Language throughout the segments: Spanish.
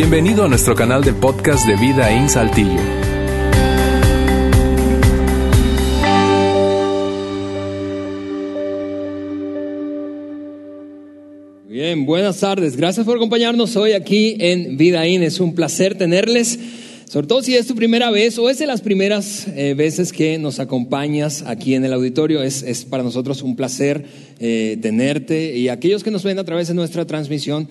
Bienvenido a nuestro canal de podcast de Vida en Saltillo. Bien, buenas tardes. Gracias por acompañarnos hoy aquí en Vida In. Es un placer tenerles, sobre todo si es tu primera vez o es de las primeras eh, veces que nos acompañas aquí en el auditorio. Es, para nosotros un placer eh, tenerte y aquellos que nos ven a través de nuestra transmisión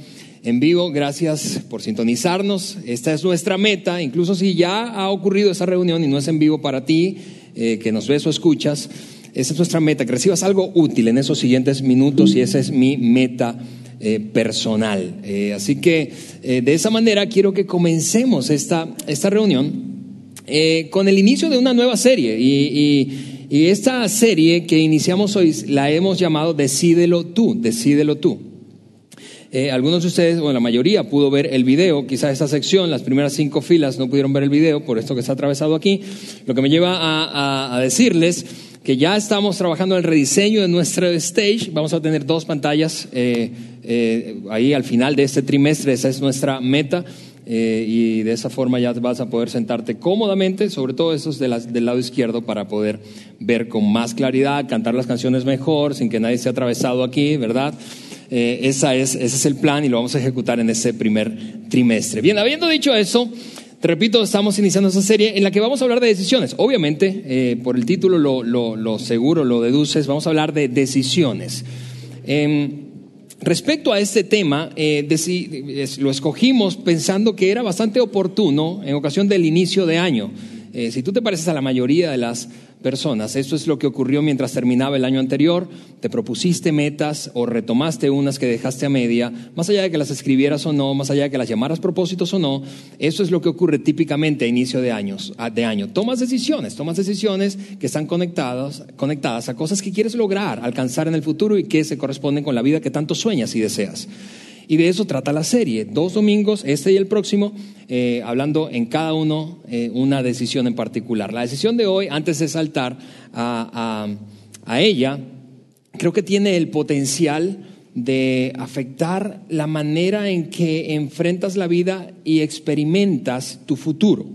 en vivo, gracias por sintonizarnos. Esta es nuestra meta, incluso si ya ha ocurrido esa reunión y no es en vivo para ti, eh, que nos ves o escuchas. Esa es nuestra meta, que recibas algo útil en esos siguientes minutos y esa es mi meta eh, personal. Eh, así que de esa manera quiero que comencemos esta, esta reunión con el inicio de una nueva serie. Y, y, esta serie que iniciamos hoy la hemos llamado Decídelo tú, Decídelo tú. Eh, algunos de ustedes, o la mayoría, pudo ver el video. Quizás esta sección, las primeras cinco filas, no pudieron ver el video por esto que está atravesado aquí. Lo que me lleva a, decirles que ya estamos trabajando en el rediseño de nuestro stage. Vamos a tener dos pantallas eh, eh, ahí al final de este trimestre. Esa es nuestra meta. y de esa forma ya vas a poder sentarte cómodamente, sobre todo esos del lado izquierdo, para poder ver con más claridad, cantar las canciones mejor, sin que nadie esté atravesado aquí, ¿verdad? Eh, esa es, ese es el plan y lo vamos a ejecutar en ese primer trimestre. Bien, habiendo dicho eso, te repito, estamos iniciando esa serie en la que vamos a hablar de decisiones. Obviamente, eh, por el título lo, lo, seguro, lo deduces, vamos a hablar de decisiones. Em, respecto a este tema, eh, lo escogimos pensando que era bastante oportuno en ocasión del inicio de año. si tú te pareces a la mayoría de las personas. Esto es lo que ocurrió mientras terminaba el año anterior. Te propusiste metas o retomaste unas que dejaste a media, más allá de que las escribieras o no, más allá de que las llamaras propósitos o no. Eso es lo que ocurre típicamente a inicio de, años, de año. Tomas decisiones, tomas decisiones que están conectadas, conectadas a cosas que quieres lograr, alcanzar en el futuro y que se corresponden con la vida que tanto sueñas y deseas. Y de eso trata la serie. Dos domingos, este y el próximo, eh, hablando en cada uno eh, una decisión en particular. La decisión de hoy, antes de saltar a, a ella, creo que tiene el potencial de afectar la manera en que enfrentas la vida y experimentas tu futuro.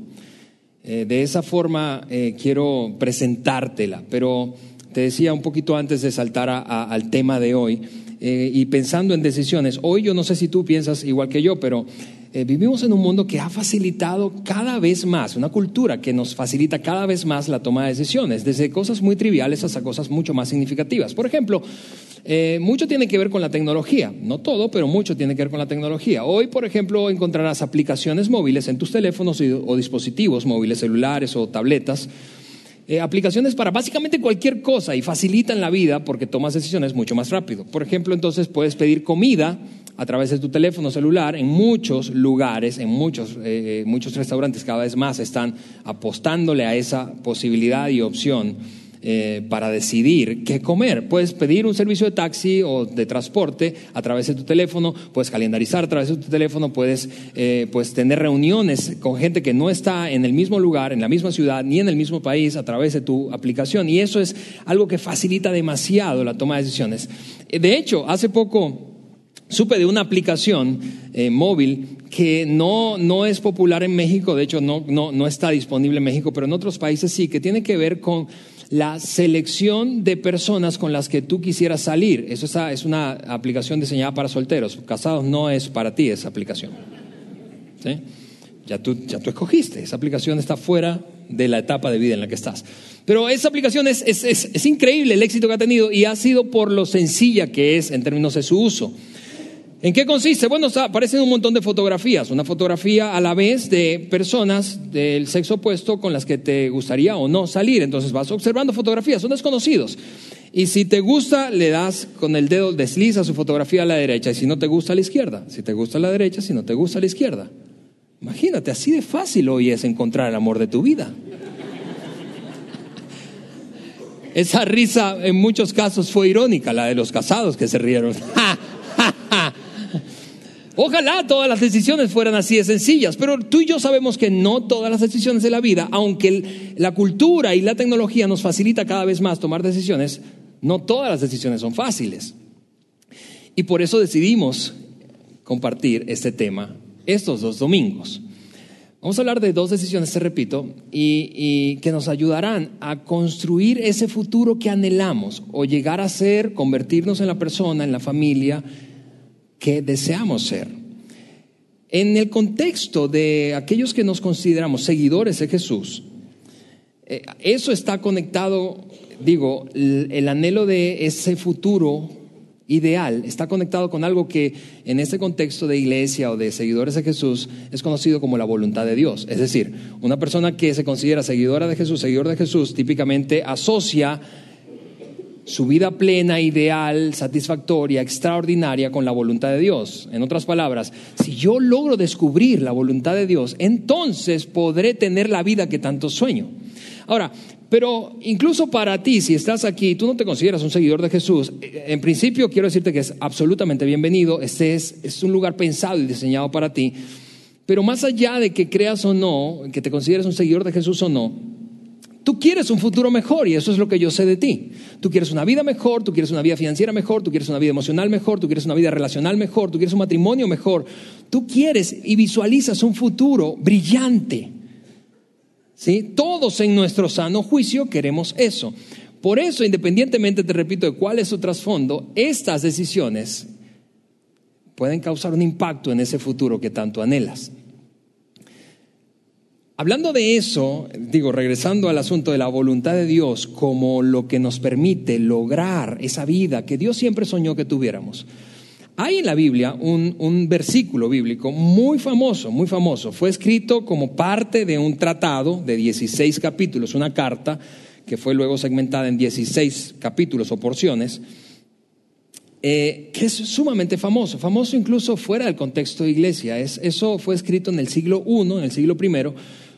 Eh, de esa forma quiero presentártela, pero te decía un poquito antes de saltar al tema de hoy, eh, y pensando en decisiones. Hoy yo no sé si tú piensas igual que yo, pero eh, vivimos en un mundo que ha facilitado cada vez más, una cultura que nos facilita cada vez más la toma de decisiones, desde cosas muy triviales hasta cosas mucho más significativas. Por ejemplo, eh, mucho tiene que ver con la tecnología, no todo, pero mucho tiene que ver con la tecnología. Hoy, por ejemplo, encontrarás aplicaciones móviles en tus teléfonos o dispositivos móviles, celulares o tabletas eh, aplicaciones para básicamente cualquier cosa y facilitan la vida porque tomas decisiones mucho más rápido. Por ejemplo, entonces puedes pedir comida a través de tu teléfono celular en muchos lugares, en muchos, eh, muchos restaurantes cada vez más están apostándole a esa posibilidad y opción eh, para decidir qué comer. Puedes pedir un servicio de taxi o de transporte a través de tu teléfono, puedes calendarizar a través de tu teléfono, puedes, eh, tener reuniones con gente que no está en el mismo lugar, en la misma ciudad, ni en el mismo país a través de tu aplicación. Y eso es algo que facilita demasiado la toma de decisiones. Eh, de hecho, hace poco supe de una aplicación móvil que no, no, es popular en México, de hecho no, no, no, está disponible en México, pero en otros países sí, que tiene que ver con la selección de personas con las que tú quisieras salir. Eso es una aplicación diseñada para solteros. Casados no es para ti esa aplicación. Ya, tú, ya tú escogiste. Esa aplicación está fuera de la etapa de vida en la que estás. Pero esa aplicación es, es, es increíble el éxito que ha tenido y ha sido por lo sencilla que es en términos de su uso. ¿En qué consiste? Bueno, aparecen un montón de fotografías, una fotografía a la vez de personas del sexo opuesto con las que te gustaría o no salir. Entonces vas observando fotografías, son desconocidos. Y si te gusta, le das con el dedo, desliza su fotografía a la derecha, y si no te gusta, a la izquierda. Si te gusta a la derecha, si no te gusta, a la izquierda. Imagínate, así de fácil hoy es encontrar el amor de tu vida. Esa risa en muchos casos fue irónica, la de los casados que se rieron. Ojalá todas las decisiones fueran así de sencillas, pero tú y yo sabemos que no todas las decisiones de la vida, aunque la cultura y la tecnología nos facilita cada vez más tomar decisiones, no todas las decisiones son fáciles. Y por eso decidimos compartir este tema estos dos domingos. Vamos a hablar de dos decisiones, te repito, y, que nos ayudarán a construir ese futuro que anhelamos o llegar a ser, convertirnos en la persona, en la familia que deseamos ser. En el contexto de aquellos que nos consideramos seguidores de Jesús, eh, eso está conectado, digo, el anhelo de ese futuro ideal está conectado con algo que en este contexto de iglesia o de seguidores de Jesús es conocido como la voluntad de Dios. Es decir, una persona que se considera seguidora de Jesús, seguidor de Jesús, típicamente asocia su vida plena, ideal, satisfactoria, extraordinaria con la voluntad de Dios. En otras palabras, si yo logro descubrir la voluntad de Dios, entonces podré tener la vida que tanto sueño. Ahora, pero incluso para ti, si estás aquí, tú no te consideras un seguidor de Jesús, en principio quiero decirte que es absolutamente bienvenido, este es, es un lugar pensado y diseñado para ti, pero más allá de que creas o no, que te consideres un seguidor de Jesús o no, Tú quieres un futuro mejor y eso es lo que yo sé de ti. Tú quieres una vida mejor, tú quieres una vida financiera mejor, tú quieres una vida emocional mejor, tú quieres una vida relacional mejor, tú quieres un matrimonio mejor. Tú quieres y visualizas un futuro brillante. Todos en nuestro sano juicio queremos eso. Por eso, independientemente, te repito, de cuál es su trasfondo, estas decisiones pueden causar un impacto en ese futuro que tanto anhelas. Hablando de eso, digo, regresando al asunto de la voluntad de Dios como lo que nos permite lograr esa vida que Dios siempre soñó que tuviéramos. Hay en la Biblia un, versículo bíblico muy famoso, muy famoso. Fue escrito como parte de un tratado de 16 capítulos, una carta que fue luego segmentada en 16 capítulos o porciones, eh, que es sumamente famoso, famoso incluso fuera del contexto de iglesia. eso fue escrito en el siglo I, en el siglo I,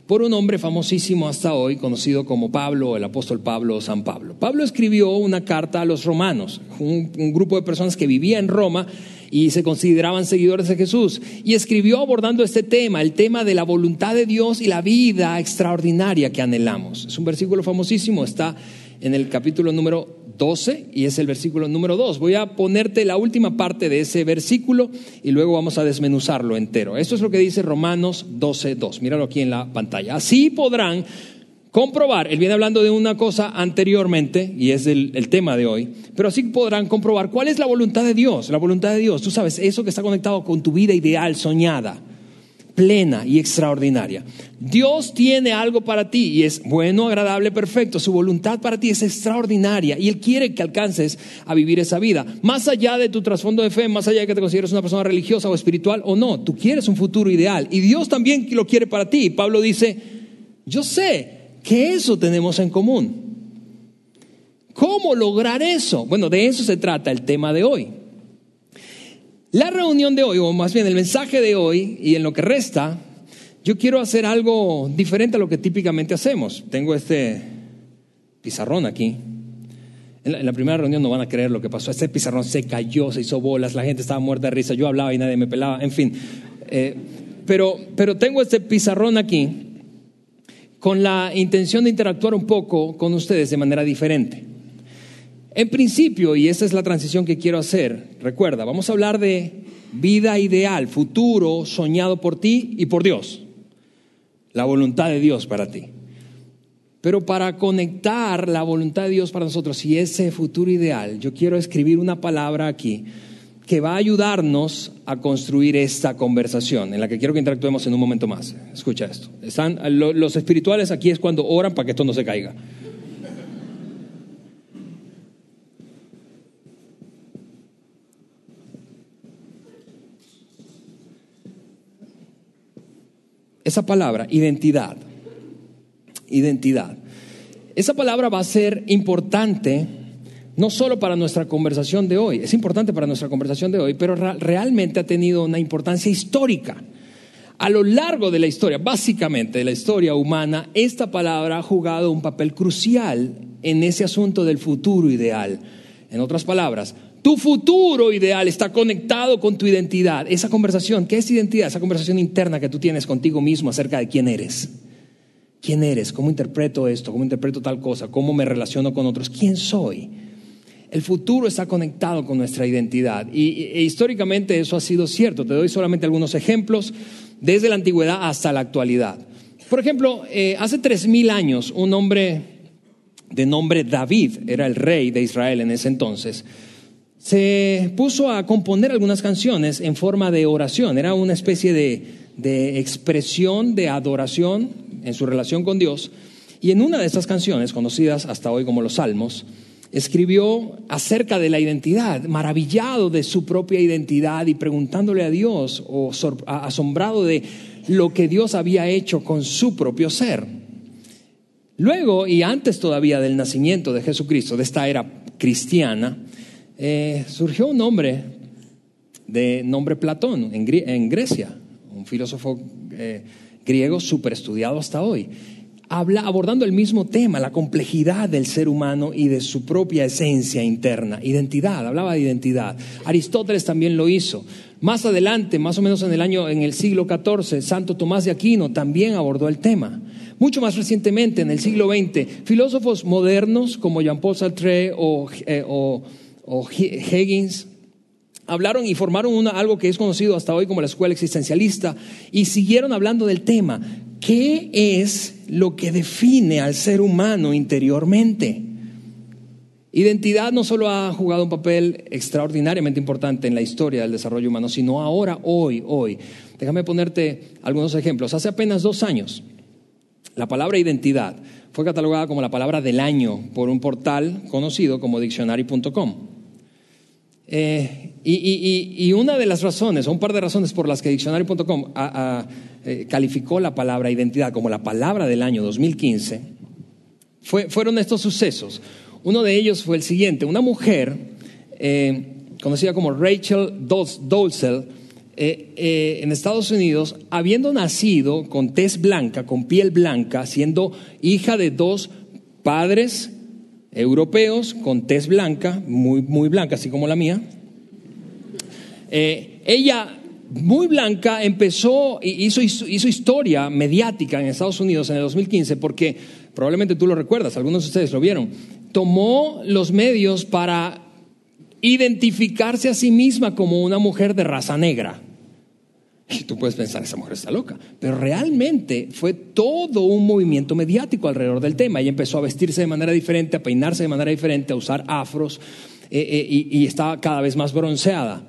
por un hombre famosísimo hasta hoy, conocido como Pablo, el apóstol Pablo o San Pablo. Pablo escribió una carta a los romanos, un, grupo de personas que vivía en Roma y se consideraban seguidores de Jesús, y escribió abordando este tema, el tema de la voluntad de Dios y la vida extraordinaria que anhelamos. Es un versículo famosísimo, está en el capítulo número 12 y es el versículo número 2. Voy a ponerte la última parte de ese versículo y luego vamos a desmenuzarlo entero. Esto es lo que dice Romanos 12, 2. Míralo aquí en la pantalla. Así podrán comprobar, él viene hablando de una cosa anteriormente y es el, el tema de hoy, pero así podrán comprobar cuál es la voluntad de Dios. La voluntad de Dios, tú sabes, eso que está conectado con tu vida ideal, soñada plena y extraordinaria. Dios tiene algo para ti y es bueno, agradable, perfecto. Su voluntad para ti es extraordinaria y Él quiere que alcances a vivir esa vida. Más allá de tu trasfondo de fe, más allá de que te consideres una persona religiosa o espiritual o no, tú quieres un futuro ideal y Dios también lo quiere para ti. Pablo dice, yo sé que eso tenemos en común. ¿Cómo lograr eso? Bueno, de eso se trata el tema de hoy. La reunión de hoy, o más bien el mensaje de hoy y en lo que resta, yo quiero hacer algo diferente a lo que típicamente hacemos. Tengo este pizarrón aquí. En la, primera reunión no van a creer lo que pasó. Este pizarrón se cayó, se hizo bolas, la gente estaba muerta de risa, yo hablaba y nadie me pelaba, en fin. Eh, pero, pero tengo este pizarrón aquí con la intención de interactuar un poco con ustedes de manera diferente. En principio, y esta es la transición que quiero hacer, recuerda, vamos a hablar de vida ideal, futuro soñado por ti y por Dios, la voluntad de Dios para ti. Pero para conectar la voluntad de Dios para nosotros y ese futuro ideal, yo quiero escribir una palabra aquí que va a ayudarnos a construir esta conversación en la que quiero que interactuemos en un momento más. Escucha esto. Están, los espirituales aquí es cuando oran para que esto no se caiga. Esa palabra, identidad. Identidad. Esa palabra va a ser importante no solo para nuestra conversación de hoy, es importante para nuestra conversación de hoy, pero realmente ha tenido una importancia histórica. A lo largo de la historia, básicamente de la historia humana, esta palabra ha jugado un papel crucial en ese asunto del futuro ideal. En otras palabras, tu futuro ideal está conectado con tu identidad. Esa conversación, ¿qué es identidad? Esa conversación interna que tú tienes contigo mismo acerca de quién eres. ¿Quién eres? ¿Cómo interpreto esto? ¿Cómo interpreto tal cosa? ¿Cómo me relaciono con otros? ¿Quién soy? el futuro está conectado con nuestra identidad. Y, e históricamente eso ha sido cierto. Te doy solamente algunos ejemplos desde la antigüedad hasta la actualidad. Por ejemplo, eh, hace tres mil años un hombre de nombre David, era el rey de Israel en ese entonces, se puso a componer algunas canciones en forma de oración. Era una especie de, de expresión de adoración en su relación con Dios. Y en una de estas canciones, conocidas hasta hoy como los Salmos, escribió acerca de la identidad, maravillado de su propia identidad y preguntándole a Dios o asombrado de lo que Dios había hecho con su propio ser. Luego, y antes todavía del nacimiento de Jesucristo, de esta era cristiana, eh, surgió un hombre de nombre Platón en, Grecia, un filósofo eh, griego súper estudiado hasta hoy abordando el mismo tema, la complejidad del ser humano y de su propia esencia interna, identidad, hablaba de identidad. Aristóteles también lo hizo. Más adelante, más o menos en el año, en el siglo XIV, Santo Tomás de Aquino también abordó el tema. Mucho más recientemente, en el siglo XX, filósofos modernos como Jean-Paul Sartre o, eh, Higgins hablaron y formaron algo que es conocido hasta hoy como la escuela existencialista y siguieron hablando del tema. ¿Qué es lo que define al ser humano interiormente? Identidad no solo ha jugado un papel extraordinariamente importante en la historia del desarrollo humano, sino ahora, hoy, hoy. Déjame ponerte algunos ejemplos. Hace apenas dos años, la palabra identidad fue catalogada como la palabra del año por un portal conocido como diccionary.com. Eh, y, una de las razones, o un par de razones por las que diccionary.com eh, calificó la palabra identidad como la palabra del año 2015, fueron estos sucesos. Uno de ellos fue el siguiente, una mujer eh, conocida como Rachel Dolezal, en Estados Unidos, habiendo nacido con tez blanca, con piel blanca, siendo hija de dos padres europeos con tez blanca, muy, muy blanca, así como la mía. Eh, ella, muy blanca, empezó, hizo, hizo historia mediática en Estados Unidos en el 2015 porque, probablemente tú lo recuerdas, algunos de ustedes lo vieron, tomó los medios para identificarse a sí misma como una mujer de raza negra. Y tú puedes pensar, esa mujer está loca. Pero realmente fue todo un movimiento mediático alrededor del tema. Ella empezó a vestirse de manera diferente, a peinarse de manera diferente, a usar afros eh, eh, y, y, estaba cada vez más bronceada.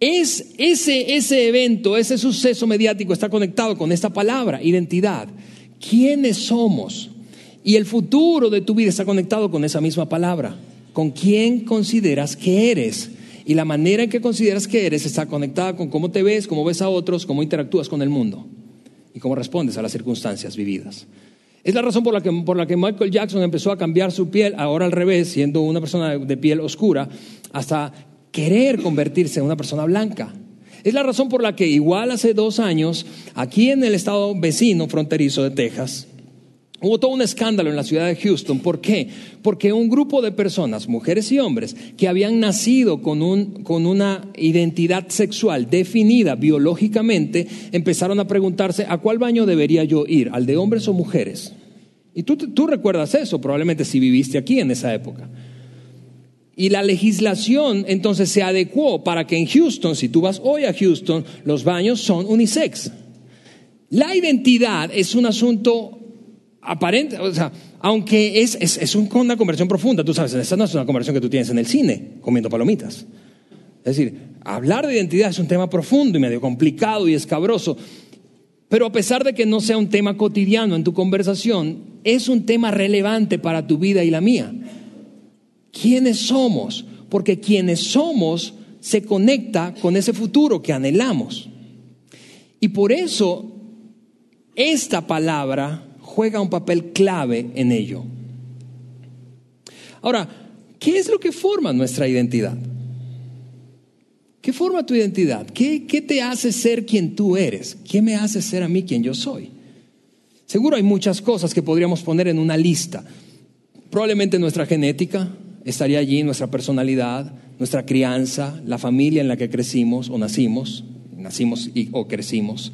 Es ese, ese evento, ese suceso mediático está conectado con esta palabra, identidad. ¿Quiénes somos? Y el futuro de tu vida está conectado con esa misma palabra. ¿Con quién consideras que eres? Y la manera en que consideras que eres está conectada con cómo te ves, cómo ves a otros, cómo interactúas con el mundo y cómo respondes a las circunstancias vividas. Es la razón por la, que, por la que Michael Jackson empezó a cambiar su piel, ahora al revés, siendo una persona de piel oscura, hasta querer convertirse en una persona blanca. Es la razón por la que igual hace dos años, aquí en el estado vecino fronterizo de Texas, Hubo todo un escándalo en la ciudad de Houston. ¿Por qué? Porque un grupo de personas, mujeres y hombres, que habían nacido con, un, con una identidad sexual definida biológicamente, empezaron a preguntarse, ¿a cuál baño debería yo ir? ¿Al de hombres o mujeres? Y tú, tú recuerdas eso, probablemente si viviste aquí en esa época. Y la legislación entonces se adecuó para que en Houston, si tú vas hoy a Houston, los baños son unisex. La identidad es un asunto aparente, o sea, aunque es, es, una conversión profunda, tú sabes, esta no es una conversión que tú tienes en el cine comiendo palomitas. Es decir, hablar de identidad es un tema profundo y medio complicado y escabroso, pero a pesar de que no sea un tema cotidiano en tu conversación, es un tema relevante para tu vida y la mía. ¿Quiénes somos? Porque quienes somos se conecta con ese futuro que anhelamos. Y por eso esta palabra juega un papel clave en ello. Ahora, ¿qué es lo que forma nuestra identidad? ¿Qué forma tu identidad? ¿Qué, te hace ser quien tú eres? ¿Qué me hace ser a mí quien yo soy? Seguro hay muchas cosas que podríamos poner en una lista. Probablemente nuestra genética estaría allí, nuestra personalidad, nuestra crianza, la familia en la que crecimos o nacimos, nacimos o crecimos.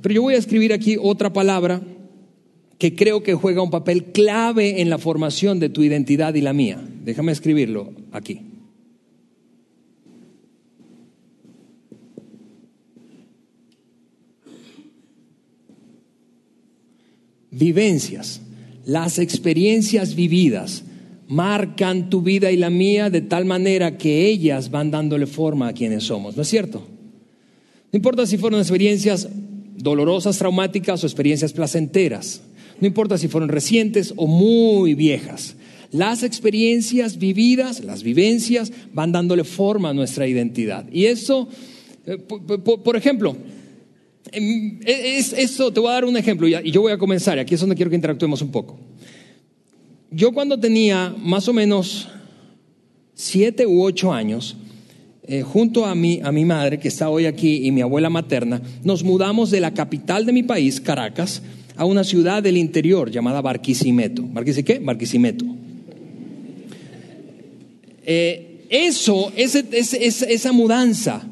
Pero yo voy a escribir aquí otra palabra que creo que juega un papel clave en la formación de tu identidad y la mía. Déjame escribirlo. aquí. Vivencias, las experiencias vividas marcan tu vida y la mía de tal manera que ellas van dándole forma a quienes somos, ¿no es cierto? No importa si fueron experiencias dolorosas, traumáticas o experiencias placenteras, no importa si fueron recientes o muy viejas. Las experiencias vividas, las vivencias, van dándole forma a nuestra identidad. Y eso, eh, por ejemplo, em, es, eso, te voy a dar un ejemplo y yo voy a comenzar, aquí es donde quiero que interactuemos un poco. Yo cuando tenía más o menos siete u ocho años, eh, junto a mi, a mi madre, que está hoy aquí, y mi abuela materna, nos mudamos de la capital de mi país, Caracas, a una ciudad del interior llamada Barquisimeto. ¿Barquisi qué? Barquisimeto. Eh, eso, esa mudanza,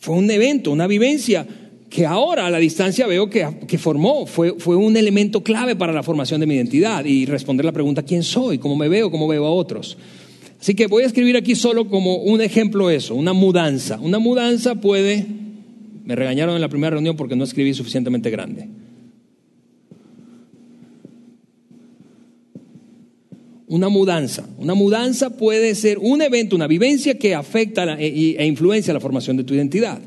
fue un evento, una vivencia que ahora a la distancia veo que, que formó, fue, fue, un elemento clave para la formación de mi identidad y responder la pregunta quién soy, cómo me veo, cómo veo a otros. Así que voy a escribir aquí solo como un ejemplo eso, una mudanza. Una mudanza puede, me regañaron en la primera reunión porque no escribí suficientemente grande. Una mudanza. Una mudanza puede ser un evento, una vivencia que afecta e, e, influencia la formación de tu identidad.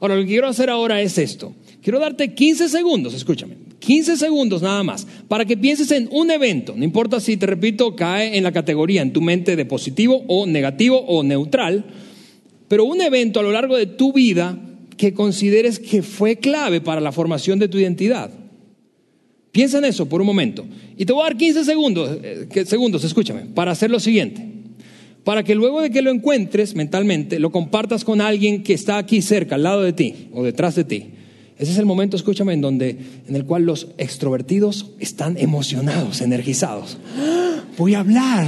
Ahora, lo que quiero hacer ahora es esto. Quiero darte 15 segundos, escúchame, 15 segundos nada más, para que pienses en un evento, no importa si, te repito, cae en la categoría en tu mente de positivo o negativo o neutral, pero un evento a lo largo de tu vida que consideres que fue clave para la formación de tu identidad. Piensa en eso por un momento. Y te voy a dar 15 segundos, eh, segundos, escúchame, para hacer lo siguiente. Para que luego de que lo encuentres mentalmente, lo compartas con alguien que está aquí cerca, al lado de ti o detrás de ti. Ese es el momento, escúchame, en donde en el cual los extrovertidos están emocionados, energizados. ¡Ah! Voy a hablar.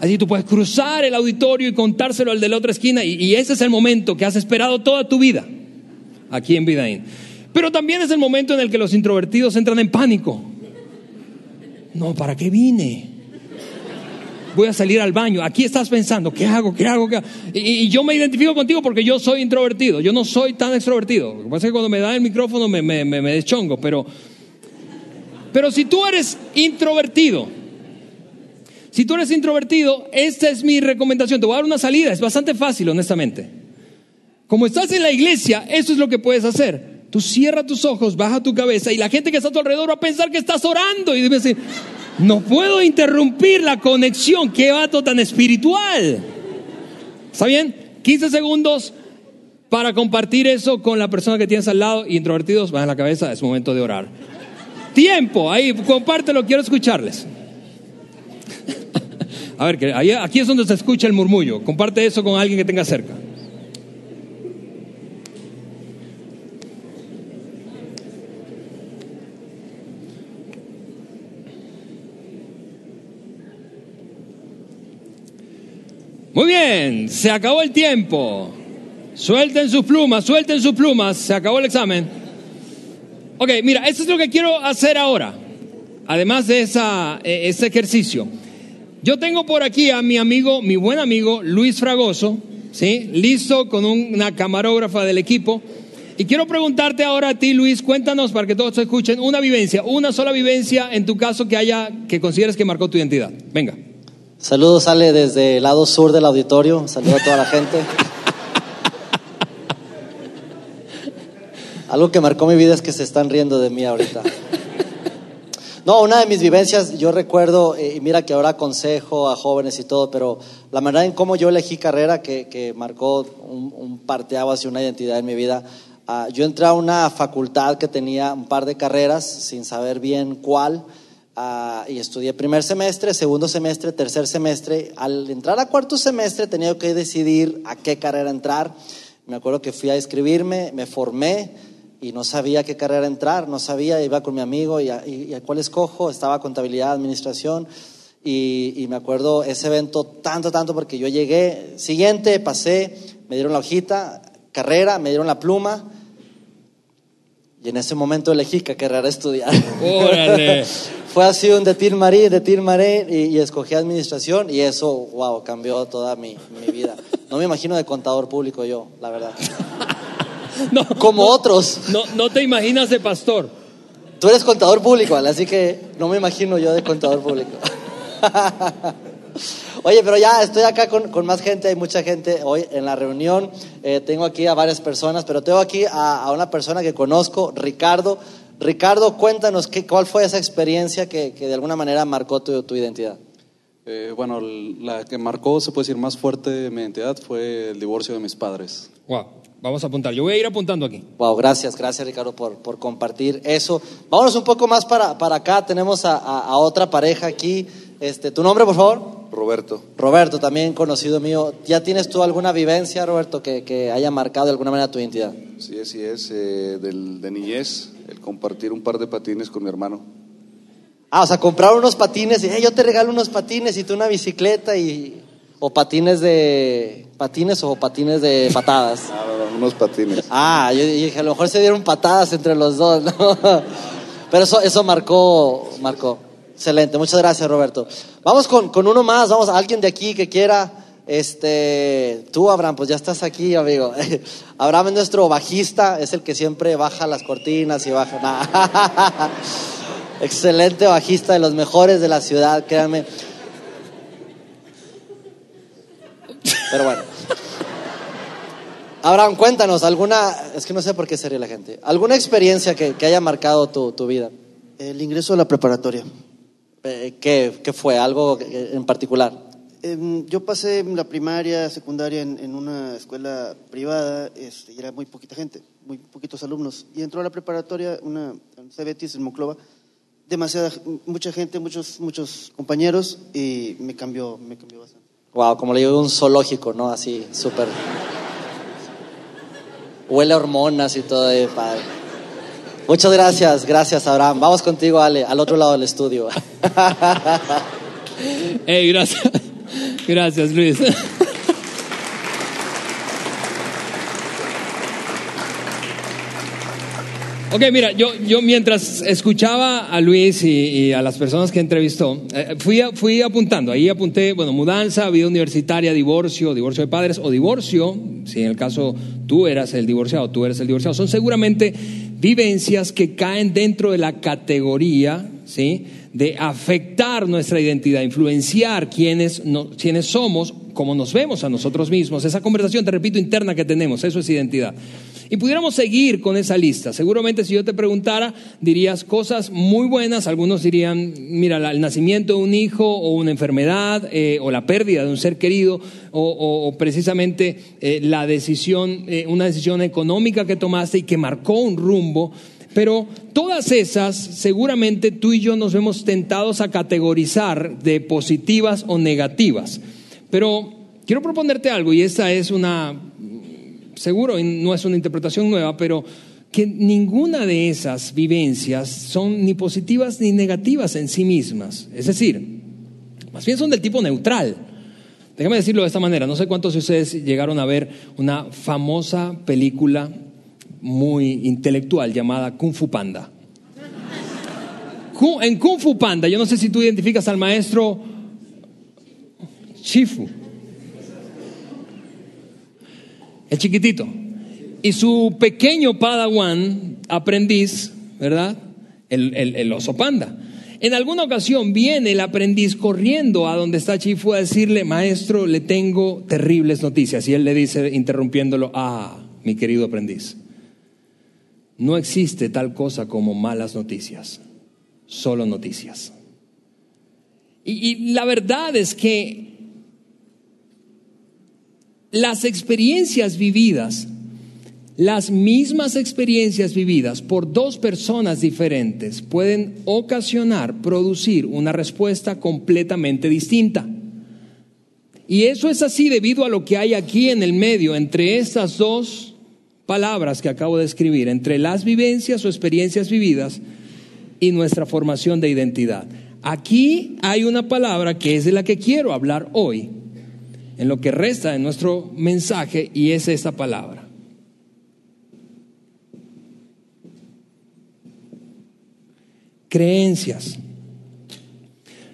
Así tú puedes cruzar el auditorio y contárselo al de la otra esquina y, y ese es el momento que has esperado toda tu vida aquí en Vidaín. Pero también es el momento en el que los introvertidos entran en pánico. No, ¿para qué vine? Voy a salir al baño. Aquí estás pensando, ¿qué hago? ¿Qué hago? Y, yo me identifico contigo porque yo soy introvertido. Yo no soy tan extrovertido. Lo que pasa es que cuando me da el micrófono me, me, me, deschongo. Pero, pero si tú eres introvertido, si tú eres introvertido, esta es mi recomendación. Te voy a dar una salida. Es bastante fácil, honestamente. Como estás en la iglesia, eso es lo que puedes hacer Tú cierra tus ojos, baja tu cabeza y la gente que está a tu alrededor va a pensar que estás orando y debe no puedo interrumpir la conexión, qué vato tan espiritual. ¿Está bien? 15 segundos para compartir eso con la persona que tienes al lado introvertidos, baja la cabeza, es momento de orar. Tiempo, ahí, compártelo, quiero escucharles. A ver, aquí es donde se escucha el murmullo. Comparte eso con alguien que tenga cerca. Se acabó el tiempo. Suelten sus plumas, suelten sus plumas, se acabó el examen. Ok, mira, eso es lo que quiero hacer ahora, además de esa, e, ese ejercicio. Yo tengo por aquí a mi amigo, mi buen amigo Luis Fragoso, ¿sí? Listo con una camarógrafa del equipo. Y quiero preguntarte ahora a ti, Luis, cuéntanos para que todos escuchen una vivencia, una sola vivencia en tu caso que haya, que consideres que marcó tu identidad. Venga. Saludos sale desde el lado sur del auditorio. Saludo a toda la gente. Algo que marcó mi vida es que se están riendo de mí ahorita. No, una de mis vivencias, yo recuerdo, eh, y mira que ahora aconsejo a jóvenes y todo, pero la manera en cómo yo elegí carrera, que, marcó un, un parteaguas una identidad en mi vida, ah, yo entré a una facultad que tenía un par de carreras sin saber bien cuál. Ah, y estudié primer semestre, segundo semestre, tercer semestre. Al entrar a cuarto semestre tenía que decidir a qué carrera entrar. Me acuerdo que fui a inscribirme, me formé y no sabía a qué carrera entrar, no sabía, iba con mi amigo y a, cuál escojo, estaba contabilidad, administración. Y, y, me acuerdo ese evento tanto, tanto, porque yo llegué, siguiente, pasé, me dieron la hojita, carrera, me dieron la pluma. Y en ese momento elegí qué carrera estudiar. Órale. fue así un de Tir Marí, de Tir Maré, y, y escogí administración y eso, wow, cambió toda mi, mi vida. No me imagino de contador público yo, la verdad. No, Como otros. no, no te imaginas de pastor. Tú eres contador público, así que no me imagino yo de contador público. Oye, pero ya estoy acá con, con más gente, hay mucha gente hoy en la reunión. Eh, tengo aquí a varias personas, pero tengo aquí a, a una persona que conozco, Ricardo. Ricardo, cuéntanos qué, cuál fue esa experiencia que, que de alguna manera marcó tu, tu identidad. Eh, bueno, la que marcó, se puede decir, más fuerte mi identidad fue el divorcio de mis padres. Wow, vamos a apuntar. Yo voy a ir apuntando aquí. Wow, gracias, gracias Ricardo por, por compartir eso. Vámonos un poco más para, para acá, tenemos a, a- a otra pareja aquí. Este, ¿Tu nombre, por favor? Roberto, Roberto, también conocido mío. ¿Ya tienes tú alguna vivencia, Roberto, que, que haya marcado de alguna manera tu identidad? sí, así es, eh, del, de niñez, el compartir un par de patines con mi hermano. Ah, o sea, comprar unos patines y "Eh, yo te regalo unos patines y tú una bicicleta y... O patines de... ¿Patines o patines de patadas? Ah, no, no, unos patines. Ah, yo dije, a lo mejor se dieron patadas entre los dos, ¿no? Pero eso, eso marcó, marcó. Excelente, muchas gracias, Roberto. Vamos con, con uno más, vamos a alguien de aquí que quiera, este, tú, Abraham, pues ya estás aquí, amigo. Abraham es nuestro bajista, es el que siempre baja las cortinas y baja. Nah. Excelente bajista, de los mejores de la ciudad, créanme. Pero bueno. Abraham, cuéntanos, alguna, es que no sé por qué se ríe la gente, alguna experiencia que, que haya marcado tu, tu vida. El ingreso a la preparatoria. Eh, ¿Qué, qué fue? ¿Algo en particular? Em, yo pasé la primaria, secundaria en, en una escuela privada este, y era muy poquita gente, muy poquitos alumnos. Y entró a la preparatoria, una en Cebetis, en Monclova, demasiada, mucha gente, muchos, muchos compañeros y me cambió, me cambió bastante. Wow, como le digo, un zoológico, ¿no? Así, súper. Huele a hormonas y todo, eh, padre. Muchas gracias, gracias, Abraham. Vamos contigo, Ale, al otro lado del estudio. Hey, gracias. Gracias, Luis. Ok, mira, yo, yo mientras escuchaba a Luis y, a las personas que entrevistó, eh, fui, fui apuntando. Ahí apunté, bueno, mudanza, vida universitaria, divorcio, divorcio de padres o divorcio, si en el caso tú eras el divorciado, tú eres el divorciado. Son seguramente vivencias que caen dentro de la categoría, ¿sí? De afectar nuestra identidad, influenciar quiénes, no- somos, cómo nos vemos a nosotros mismos. Esa conversación, te repito, interna que tenemos, eso es identidad. Y pudiéramos seguir con esa lista. Seguramente si yo te preguntara, dirías cosas muy buenas. Algunos dirían, mira, el nacimiento de un hijo o una enfermedad eh, o la pérdida de un ser querido o precisamente eh, la decisión, eh, una decisión económica que tomaste y que marcó un rumbo. Pero todas esas, seguramente tú y yo nos vemos tentados a categorizar de positivas o negativas. Pero quiero proponerte algo y esta es una seguro no es una interpretación nueva, pero que ninguna de esas vivencias son ni positivas ni negativas en sí mismas. Es decir, más bien son del tipo neutral. Déjame decirlo de esta manera, no sé cuántos de ustedes llegaron a ver una famosa película muy intelectual llamada Kung Fu Panda. En Kung Fu Panda, yo no sé si tú identificas al maestro Shifu. El chiquitito. Y su pequeño padawan, aprendiz, ¿verdad? El, el- oso panda. En alguna ocasión viene el aprendiz corriendo a donde está Chifu a decirle, maestro, le tengo terribles noticias. Y él le dice, interrumpiéndolo, ah, mi querido aprendiz, no existe tal cosa como malas noticias, solo noticias. Y la verdad es que las experiencias vividas, las mismas experiencias vividas por dos personas diferentes pueden ocasionar, producir una respuesta completamente distinta. Y eso es así debido a lo que hay aquí en el medio entre estas dos palabras que acabo de escribir, entre las vivencias o experiencias vividas y nuestra formación de identidad. Aquí hay una palabra que es de la que quiero hablar hoy, en lo que resta de nuestro mensaje, y es esta palabra. Creencias.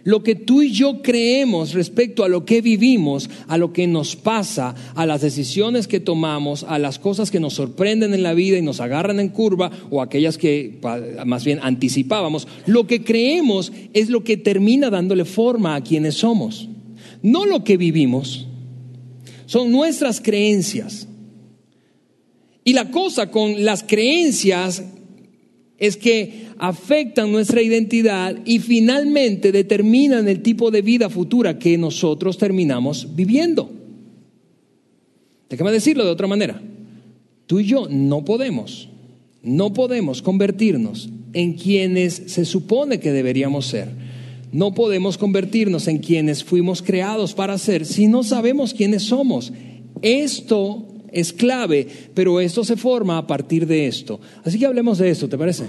Lo que tú y yo creemos respecto a lo que vivimos, a lo que nos pasa, a las decisiones que tomamos, a las cosas que nos sorprenden en la vida y nos agarran en curva o aquellas que más bien anticipábamos, lo que creemos es lo que termina dándole forma a quienes somos. No lo que vivimos, son nuestras creencias. Y la cosa con las creencias es que afectan nuestra identidad y finalmente determinan el tipo de vida futura que nosotros terminamos viviendo. Déjame decirlo de otra manera. Tú y yo no podemos, no podemos convertirnos en quienes se supone que deberíamos ser. No podemos convertirnos en quienes fuimos creados para ser si no sabemos quiénes somos. Esto es clave, pero esto se forma a partir de esto. Así que hablemos de esto, ¿te parece?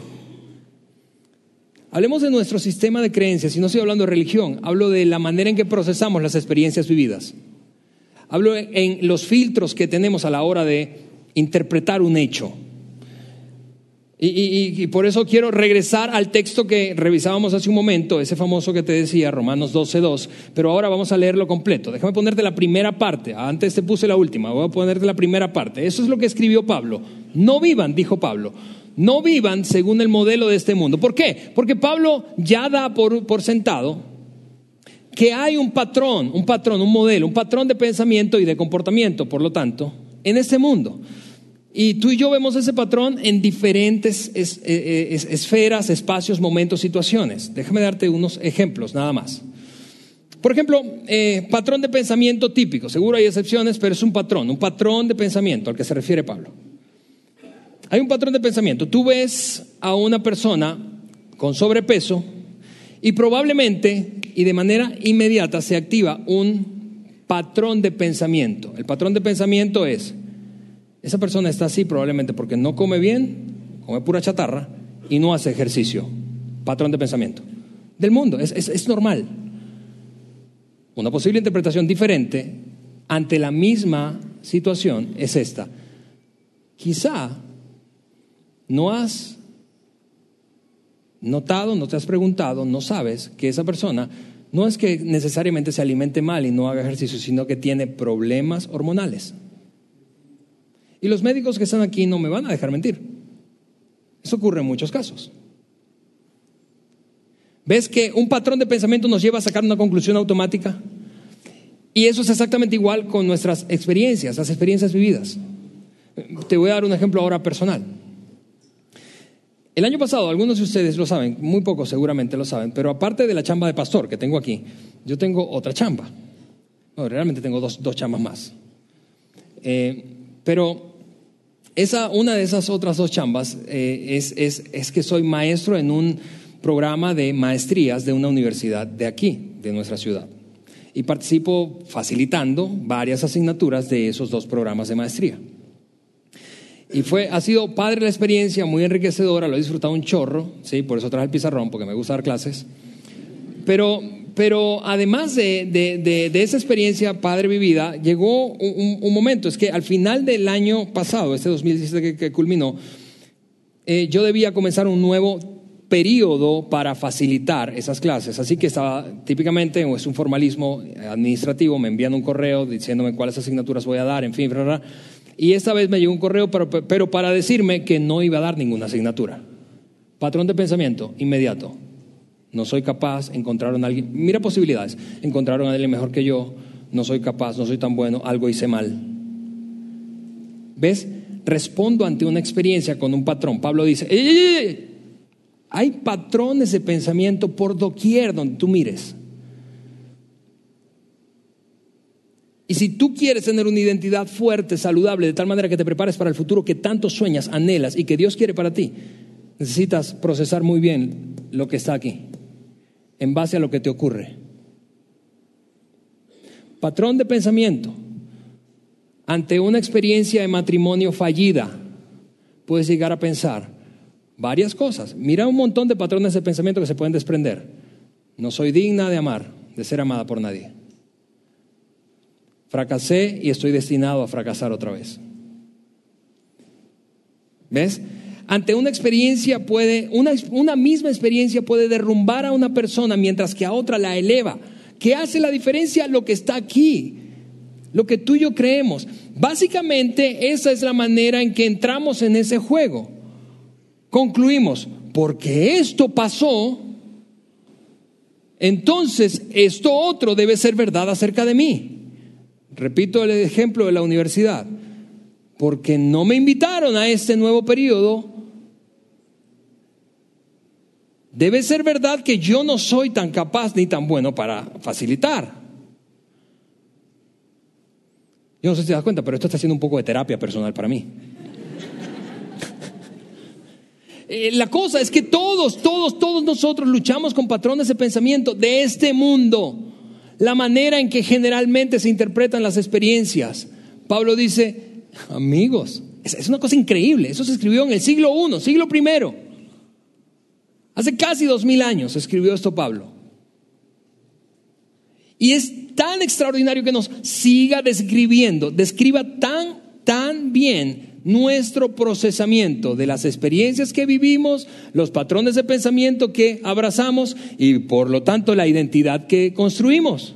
Hablemos de nuestro sistema de creencias, y no estoy hablando de religión, hablo de la manera en que procesamos las experiencias vividas. Hablo en los filtros que tenemos a la hora de interpretar un hecho. Y, por eso quiero regresar al texto que revisábamos hace un momento, ese famoso que te decía, Romanos 12.2, pero ahora vamos a leerlo completo. Déjame ponerte la primera parte, antes te puse la última, voy a ponerte la primera parte. Eso es lo que escribió Pablo. No vivan, dijo Pablo, no vivan según el modelo de este mundo. ¿Por qué? Porque Pablo ya da por, por sentado que hay un patrón, un patrón, un modelo, un patrón de pensamiento y de comportamiento, por lo tanto, en este mundo. Y tú y yo vemos ese patrón en diferentes eh, eh, esferas, espacios, momentos, situaciones. Déjame darte unos ejemplos, nada más. Por ejemplo, eh, patrón de pensamiento típico. Seguro hay excepciones, pero es un patrón, un patrón de pensamiento al que se refiere Pablo. Hay un patrón de pensamiento. Tú ves a una persona con sobrepeso y probablemente y de manera inmediata se activa un patrón de pensamiento. El patrón de pensamiento es, esa persona está así probablemente porque no come bien, come pura chatarra y no hace ejercicio. Patrón de pensamiento. Del mundo, es, es normal. Una posible interpretación diferente ante la misma situación es esta. Quizá no has notado, no te has preguntado, no sabes que esa persona no es que necesariamente se alimente mal y no haga ejercicio, sino que tiene problemas hormonales. Y los médicos que están aquí no me van a dejar mentir. Eso ocurre en muchos casos. ¿Ves que un patrón de pensamiento nos lleva a sacar una conclusión automática? Y eso es exactamente igual con nuestras experiencias, las experiencias vividas. Te voy a dar un ejemplo ahora personal. El año pasado, algunos de ustedes lo saben, muy pocos seguramente lo saben, pero aparte de la chamba de pastor que tengo aquí, yo tengo otra chamba. Realmente tengo dos, dos chambas más. Eh, pero esa, una de esas otras dos chambas eh, es, es, es que soy maestro en un programa de maestrías de una universidad de aquí, de nuestra ciudad. Y participo facilitando varias asignaturas de esos dos programas de maestría. Y fue, ha sido padre la experiencia, muy enriquecedora, lo he disfrutado un chorro, ¿sí? por eso traje el pizarrón, porque me gusta dar clases. Pero pero además de, esa experiencia padre vivida, llegó un, momento, es que al final del año pasado, este 2017 que, culminó, eh, yo debía comenzar un nuevo periodo para facilitar esas clases. Así que estaba típicamente, es un formalismo administrativo, me envían un correo diciéndome cuáles asignaturas voy a dar, en fin, y esta vez me llegó un correo, pero para decirme que no iba a dar ninguna asignatura. Patrón de pensamiento, inmediato no soy capaz, encontraron a alguien, mira posibilidades, encontraron a alguien mejor que yo, no soy capaz, no soy tan bueno, algo hice mal. ¿Ves? Respondo ante una experiencia con un patrón. Pablo dice, hay patrones de pensamiento por doquier donde tú mires. Y si tú quieres tener una identidad fuerte, saludable, de tal manera que te prepares para el futuro que tanto sueñas, anhelas y que Dios quiere para ti, necesitas procesar muy bien lo que está aquí en base a lo que te ocurre. Patrón de pensamiento. Ante una experiencia de matrimonio fallida, puedes llegar a pensar varias cosas. Mira un montón de patrones de pensamiento que se pueden desprender. No soy digna de amar, de ser amada por nadie. Fracasé y estoy destinado a fracasar otra vez. ¿Ves? Ante una experiencia puede, una, una misma experiencia puede derrumbar a una persona mientras que a otra la eleva. ¿Qué hace la diferencia? Lo que está aquí, lo que tú y yo creemos. Básicamente esa es la manera en que entramos en ese juego. Concluimos, porque esto pasó, entonces esto otro debe ser verdad acerca de mí. Repito el ejemplo de la universidad. Porque no me invitaron a este nuevo periodo, debe ser verdad que yo no soy tan capaz ni tan bueno para facilitar. Yo no sé si te das cuenta, pero esto está siendo un poco de terapia personal para mí. Eh, la cosa es que todos, todos, todos nosotros luchamos con patrones de pensamiento de este mundo, la manera en que generalmente se interpretan las experiencias. Pablo dice, amigos, es una cosa increíble, eso se escribió en el siglo I, siglo I. Hace casi dos mil años escribió esto Pablo. Y es tan extraordinario que nos siga describiendo, describa tan, tan bien nuestro procesamiento de las experiencias que vivimos, los patrones de pensamiento que abrazamos y por lo tanto la identidad que construimos.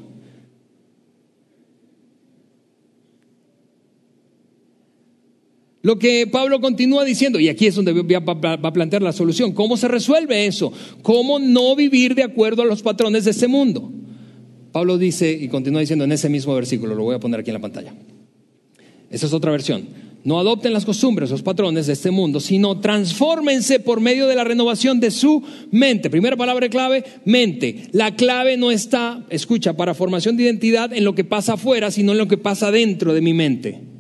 Lo que Pablo continúa diciendo, y aquí es donde va a plantear la solución, ¿cómo se resuelve eso? ¿Cómo no vivir de acuerdo a los patrones de este mundo? Pablo dice, y continúa diciendo en ese mismo versículo, lo voy a poner aquí en la pantalla. Esa es otra versión. No adopten las costumbres, los patrones de este mundo, sino transfórmense por medio de la renovación de su mente. Primera palabra clave, mente. La clave no está, escucha, para formación de identidad en lo que pasa afuera, sino en lo que pasa dentro de mi mente.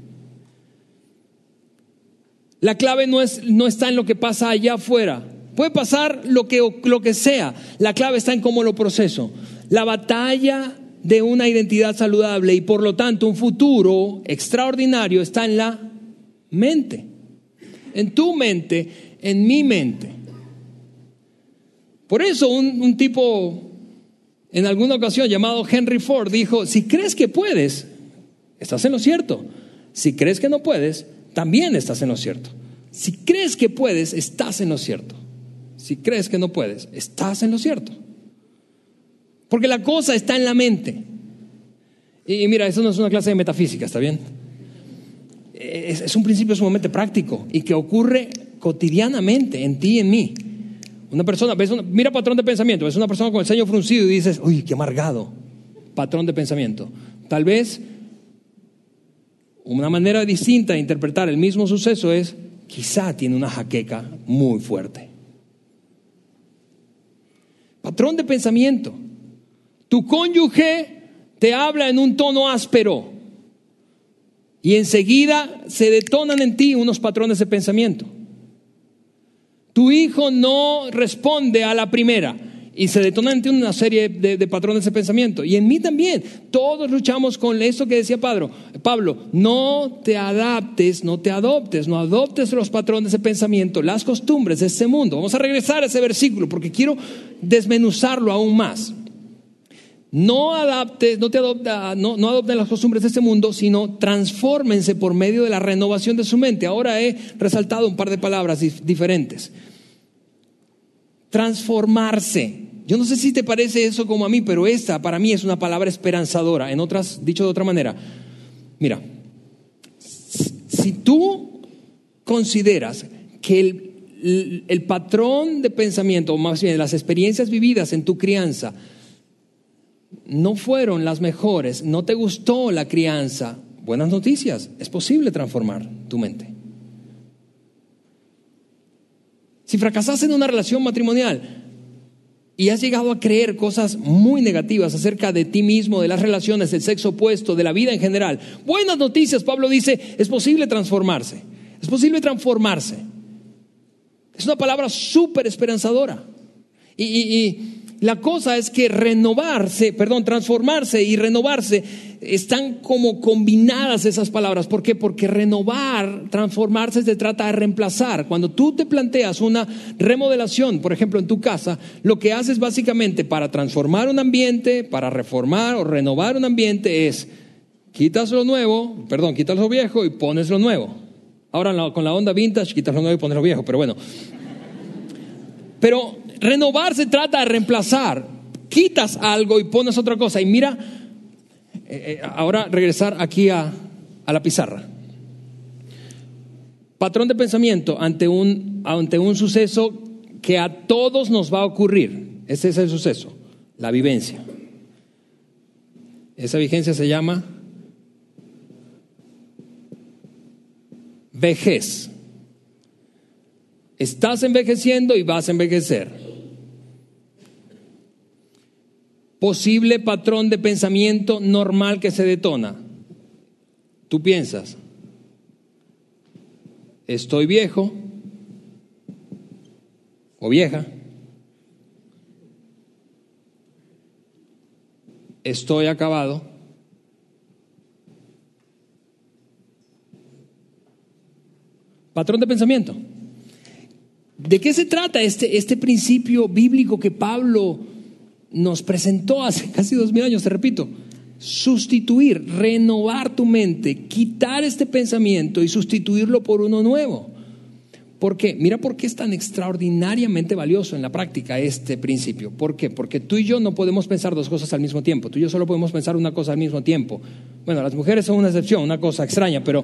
La clave no, es, no está en lo que pasa allá afuera. Puede pasar lo que, lo que sea. La clave está en cómo lo proceso. La batalla de una identidad saludable y por lo tanto un futuro extraordinario está en la mente. En tu mente, en mi mente. Por eso un, tipo en alguna ocasión llamado Henry Ford dijo, si crees que puedes, estás en lo cierto. Si crees que no puedes, también estás en lo cierto. Si crees que puedes, estás en lo cierto. Si crees que no puedes, estás en lo cierto. Porque la cosa está en la mente. Y mira, eso no es una clase de metafísica, ¿está bien? es, un principio sumamente práctico y que ocurre cotidianamente en ti y en mí. Una persona, mira patrón de pensamiento, ves una persona con el ceño fruncido y dices, uy, qué amargado, patrón de pensamiento. Tal vez una manera distinta de interpretar el mismo suceso es, quizá tiene una jaqueca muy fuerte. Patrón de pensamiento. Tu cónyuge te habla en un tono áspero y enseguida se detonan en ti unos patrones de pensamiento. Tu hijo no responde a la primera y se detona en ti una serie de, patrones de pensamiento. Y en mí también. Todos luchamos con eso que decía Pablo. Pablo, no te adaptes, no te adoptes, no adoptes los patrones de pensamiento, las costumbres de este mundo. Vamos a regresar a ese versículo porque quiero desmenuzarlo aún más. No adaptes, no te adopta, no, no adopten las costumbres de este mundo, sino transfórmense por medio de la renovación de su mente. Ahora he resaltado un par de palabras diferentes. Transformarse. Yo no sé si te parece eso como a mí, pero esta para mí es una palabra esperanzadora. En otras, dicho de otra manera, mira, si tú consideras que el, patrón de pensamiento, o más bien las experiencias vividas en tu crianza, no fueron las mejores, no te gustó la crianza, buenas noticias, es posible transformar tu mente. Si fracasas en una relación matrimonial y has llegado a creer cosas muy negativas acerca de ti mismo, de las relaciones, del sexo opuesto, de la vida en general, buenas noticias, Pablo dice, es posible transformarse, es posible transformarse. Es una palabra súper esperanzadora. Y, y la cosa es que renovarse, perdón, transformarse y renovarse están como combinadas esas palabras. ¿Por qué? Porque renovar, transformarse se trata de reemplazar. Cuando tú te planteas una remodelación, por ejemplo, en tu casa, lo que haces básicamente para transformar un ambiente, para reformar o renovar un ambiente es quitas lo nuevo, perdón, quitas lo viejo y pones lo nuevo. Ahora con la onda vintage, quitas lo nuevo y pones lo viejo, pero bueno. Pero renovar se trata de reemplazar. Quitas algo y pones otra cosa. Y mira, eh, eh, ahora regresar aquí a, a la pizarra. Patrón de pensamiento ante un, ante un suceso que a todos nos va a ocurrir. Ese es el suceso, la vivencia. Esa vigencia se llama vejez. Estás envejeciendo y vas a envejecer. Posible patrón de pensamiento normal que se detona. Tú piensas, estoy viejo o vieja, estoy acabado, patrón de pensamiento. ¿De qué se trata este, este principio bíblico que Pablo nos presentó hace casi dos mil años? Te repito, sustituir, renovar tu mente, quitar este pensamiento y sustituirlo por uno nuevo. ¿Por qué? Mira por qué es tan extraordinariamente valioso en la práctica este principio. ¿Por qué? Porque tú y yo no podemos pensar dos cosas al mismo tiempo. Tú y yo solo podemos pensar una cosa al mismo tiempo. Bueno, las mujeres son una excepción, una cosa extraña, pero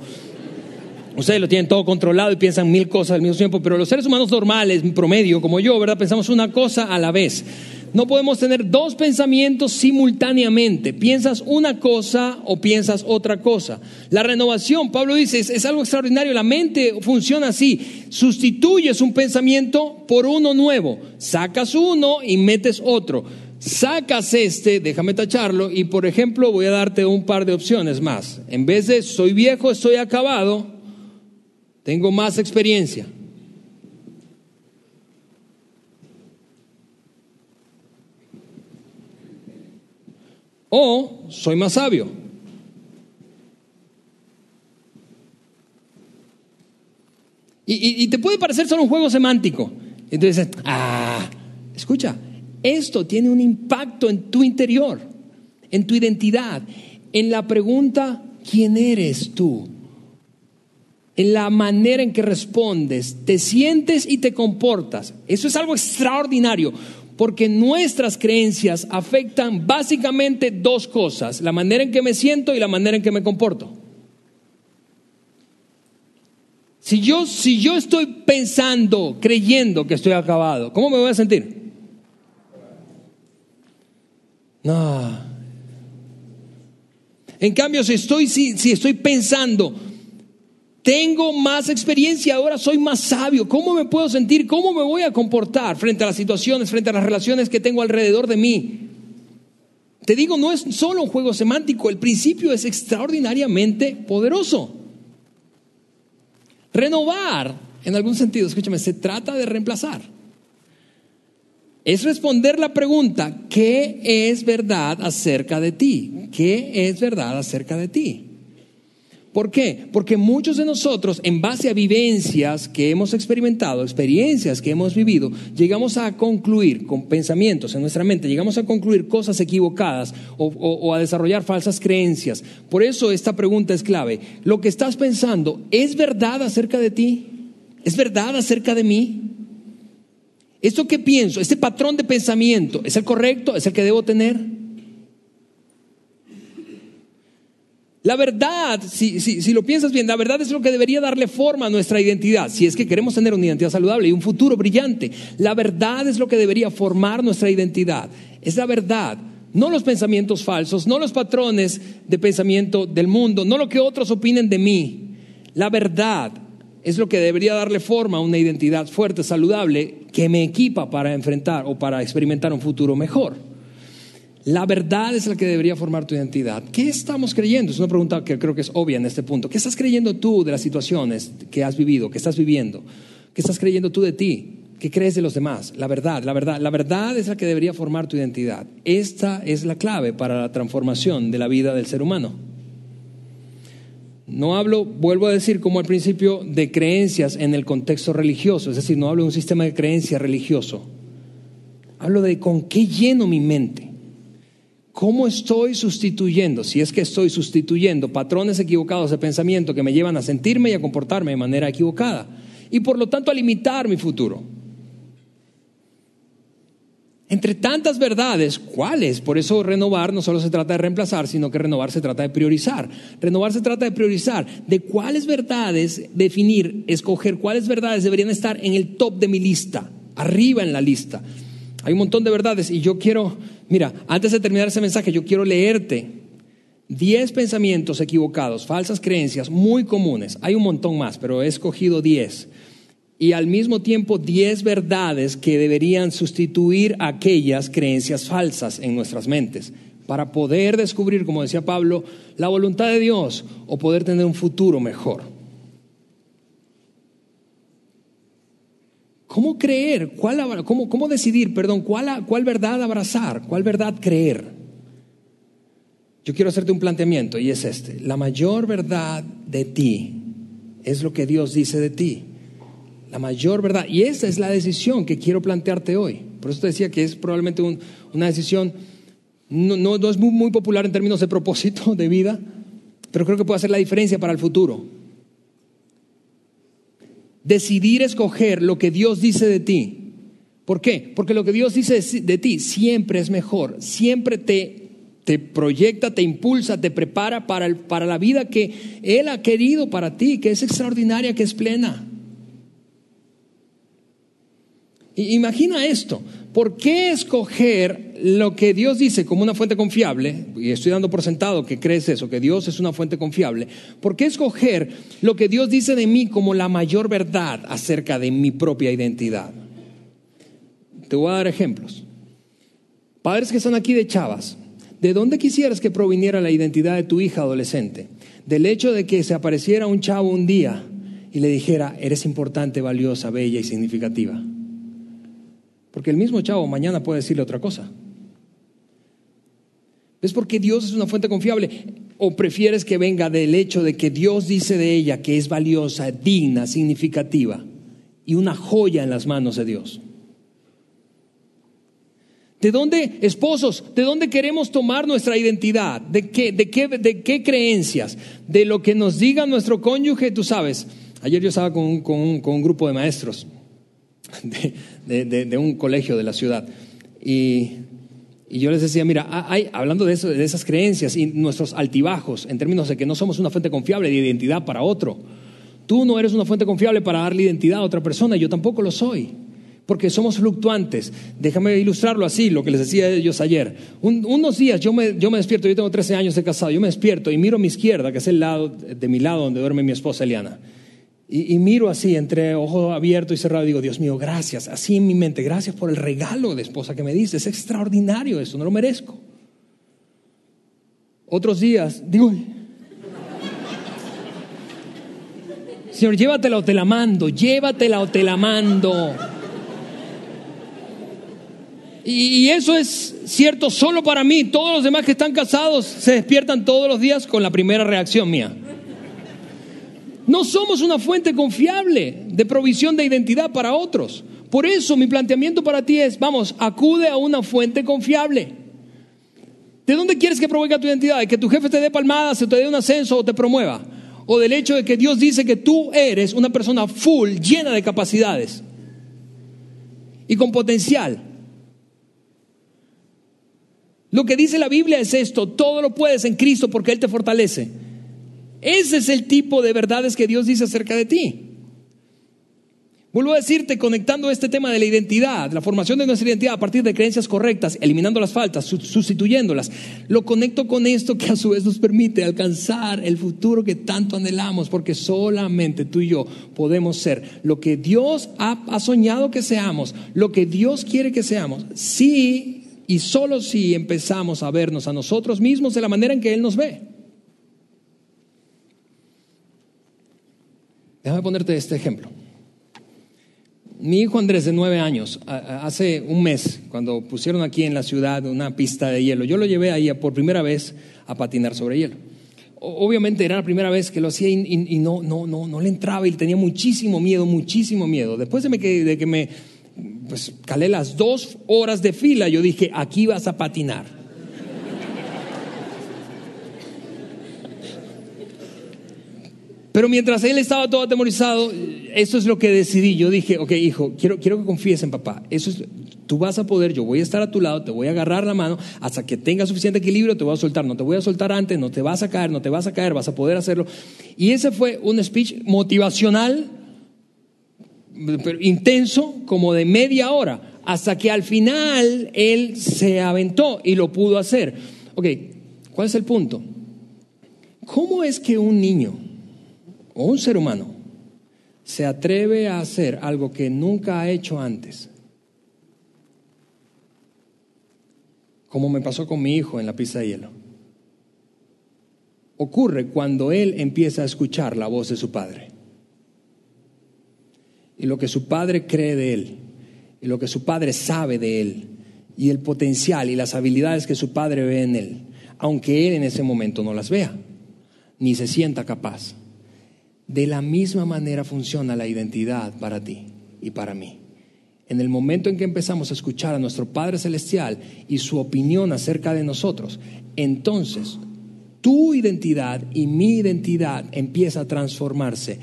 ustedes lo tienen todo controlado y piensan mil cosas al mismo tiempo. Pero los seres humanos normales, promedio, como yo, ¿verdad? Pensamos una cosa a la vez. No podemos tener dos pensamientos simultáneamente. Piensas una cosa o piensas otra cosa. La renovación, Pablo dice, es, algo extraordinario. La mente funciona así. Sustituyes un pensamiento por uno nuevo. Sacas uno y metes otro. Sacas este, déjame tacharlo, y por ejemplo voy a darte un par de opciones más. En vez de soy viejo, estoy acabado, tengo más experiencia. O soy más sabio. Y, te puede parecer solo un juego semántico. Entonces, ah, escucha, esto tiene un impacto en tu interior, en tu identidad, en la pregunta, ¿quién eres tú? En la manera en que respondes, te sientes y te comportas. Eso es algo extraordinario porque nuestras creencias afectan básicamente dos cosas, la manera en que me siento y la manera en que me comporto. Si yo, si yo estoy pensando, creyendo que estoy acabado, ¿cómo me voy a sentir? No. En cambio, si estoy, si, si estoy pensando, tengo más experiencia, ahora soy más sabio. ¿Cómo me puedo sentir? ¿Cómo me voy a comportar frente a las situaciones, frente a las relaciones que tengo alrededor de mí? Te digo, no es solo un juego semántico, el principio es extraordinariamente poderoso. Renovar, en algún sentido, escúchame, se trata de reemplazar. Es responder la pregunta, ¿qué es verdad acerca de ti? ¿Qué es verdad acerca de ti? ¿Por qué? Porque muchos de nosotros, en base a vivencias que hemos experimentado, experiencias que hemos vivido, llegamos a concluir con pensamientos en nuestra mente, llegamos a concluir cosas equivocadas o, a desarrollar falsas creencias. Por eso esta pregunta es clave. ¿Lo que estás pensando es verdad acerca de ti? ¿Es verdad acerca de mí? ¿Esto que pienso, este patrón de pensamiento, es el correcto? ¿Es el que debo tener? La verdad, si, si, si, lo piensas bien, la verdad es lo que debería darle forma a nuestra identidad. Si es que queremos tener una identidad saludable y un futuro brillante, la verdad es lo que debería formar nuestra identidad. Es la verdad, no los pensamientos falsos, no los patrones de pensamiento del mundo, no lo que otros opinen de mí. La verdad es lo que debería darle forma a una identidad fuerte, saludable, que me equipa para enfrentar o para experimentar un futuro mejor. La verdad es la que debería formar tu identidad. ¿Qué estamos creyendo? Es una pregunta que creo que es obvia en este punto. ¿Qué estás creyendo tú de las situaciones que has vivido, que estás viviendo? ¿Qué estás creyendo tú de ti? ¿Qué crees de los demás? La verdad, la verdad, la verdad es la que debería formar tu identidad. Esta es la clave para la transformación de la vida del ser humano. No hablo, vuelvo a decir, como al principio, de creencias en el contexto religioso, es decir, no hablo de un sistema de creencia religioso. Hablo de con qué lleno mi mente ¿Cómo estoy sustituyendo, si es que estoy sustituyendo patrones equivocados de pensamiento que me llevan a sentirme y a comportarme de manera equivocada? Y por lo tanto a limitar mi futuro. Entre tantas verdades, ¿cuáles? Por eso renovar no solo se trata de reemplazar, sino que renovar se trata de priorizar. Renovar se trata de priorizar de cuáles verdades definir, escoger cuáles verdades deberían estar en el top de mi lista, arriba en la lista. Hay un montón de verdades y yo quiero, mira, antes de terminar ese mensaje, yo quiero leerte 10 pensamientos equivocados, falsas creencias muy comunes. Hay un montón más, pero he escogido 10 y al mismo tiempo diez verdades que deberían sustituir aquellas creencias falsas en nuestras mentes para poder descubrir, como decía Pablo, la voluntad de Dios o poder tener un futuro mejor. ¿Cómo creer? ¿Cuál, cómo, cómo, decidir, perdón, cuál, cuál verdad abrazar? ¿Cuál verdad creer? Yo quiero hacerte un planteamiento y es este. La mayor verdad de ti es lo que Dios dice de ti la mayor verdad. Y esa es la decisión que quiero plantearte hoy. Por eso te decía que es probablemente una decisión, no, no, es muy, muy popular en términos de propósito de vida, pero creo que puede hacer la diferencia para el futuro. Decidir escoger lo que Dios dice de ti. ¿Por qué? Porque lo que Dios dice de ti siempre es mejor, siempre te, te proyecta, te impulsa, te prepara para, el, para la vida que Él ha querido para ti, que es extraordinaria, que es plena. Imagina esto. ¿Por qué escoger lo que Dios dice como una fuente confiable? Y estoy dando por sentado que crees eso, que Dios es una fuente confiable. ¿Por qué escoger lo que Dios dice de mí como la mayor verdad acerca de mi propia identidad? Te voy a dar ejemplos. Padres que están aquí de chavas, ¿de dónde quisieras que proviniera la identidad de tu hija adolescente? Del hecho de que se apareciera un chavo un día y le dijera, eres importante, valiosa, bella y significativa. Porque el mismo chavo mañana puede decirle otra cosa. ¿Es porque Dios es una fuente confiable? ¿O prefieres que venga del hecho de que Dios dice de ella que es valiosa, digna, significativa y una joya en las manos de Dios? ¿De dónde, esposos, de dónde queremos tomar nuestra identidad? ¿De qué, de qué, de qué creencias? ¿De lo que nos diga nuestro cónyuge? Tú sabes, ayer yo estaba con, con un grupo de maestros de, un colegio de la ciudad. Y, yo les decía, mira, hay, hablando de, eso, de esas creencias y nuestros altibajos, en términos de que no somos una fuente confiable de identidad para otro. Tú no eres una fuente confiable para darle identidad a otra persona, yo tampoco lo soy porque somos fluctuantes. Déjame ilustrarlo así, lo que les decía ellos ayer. unos días yo me, yo me despierto, yo tengo 13 años de casado, yo me despierto y miro a mi izquierda, que es el lado de mi lado donde duerme mi esposa Eliana. Y, miro así, entre ojo abierto y cerrado, digo, Dios mío, gracias. Así en mi mente, gracias por el regalo de esposa que me diste. Es extraordinario eso, no lo merezco. Otros días, digo, Señor, llévatela o te la mando, llévatela o te la mando. Y, eso es cierto solo para mí. Todos los demás que están casados se despiertan todos los días con la primera reacción mía. No somos una fuente confiable de provisión de identidad para otros. Por eso mi planteamiento para ti es, vamos, acude a una fuente confiable. ¿De dónde quieres que provenga tu identidad? ¿De que tu jefe te dé palmadas, se te dé un ascenso o te promueva? ¿O del hecho de que Dios dice que tú eres una persona full, llena de capacidades y con potencial? Lo que dice la Biblia es esto, todo lo puedes en Cristo porque Él te fortalece. Ese es el tipo de verdades que Dios dice acerca de ti. Vuelvo a decirte, conectando este tema de la identidad, la formación de nuestra identidad a partir de creencias correctas, eliminando las faltas, sustituyéndolas, lo conecto con esto que a su vez nos permite alcanzar el futuro que tanto anhelamos, porque solamente tú y yo podemos ser lo que Dios ha, soñado que seamos, lo que Dios quiere que seamos, si y solo si empezamos a vernos a nosotros mismos de la manera en que Él nos ve. Déjame ponerte este ejemplo. Mi hijo Andrés, de nueve años, hace un mes, cuando pusieron aquí en la ciudad una pista de hielo, yo lo llevé ahí por primera vez a patinar sobre hielo. Obviamente era la primera vez que lo hacía y, no, no, no, no le entraba y tenía muchísimo miedo, muchísimo miedo. Después de, de que me pues, calé las dos horas de fila, yo dije, aquí vas a patinar. Pero mientras él estaba todo atemorizado, eso es lo que decidí. Yo dije, ok, hijo, quiero, quiero que confíes en papá. Eso es, tú vas a poder, yo voy a estar a tu lado, te voy a agarrar la mano hasta que tengas suficiente equilibrio, te voy a soltar. No te voy a soltar antes, no te vas a caer, no te vas a caer, vas a poder hacerlo. Y ese fue un speech motivacional, pero intenso, como de media hora, hasta que al final él se aventó y lo pudo hacer. Ok, ¿cuál es el punto? ¿Cómo es que un niño o un ser humano se atreve a hacer algo que nunca ha hecho antes? Como me pasó con mi hijo en la pista de hielo. Ocurre cuando él empieza a escuchar la voz de su padre. Y lo que su padre cree de él, y lo que su padre sabe de él, y el potencial y las habilidades que su padre ve en él, aunque él en ese momento no las vea ni se sienta capaz. De la misma manera funciona la identidad para ti y para mí. En el momento en que empezamos a escuchar a nuestro Padre Celestial y su opinión acerca de nosotros, entonces tu identidad y mi identidad empieza a transformarse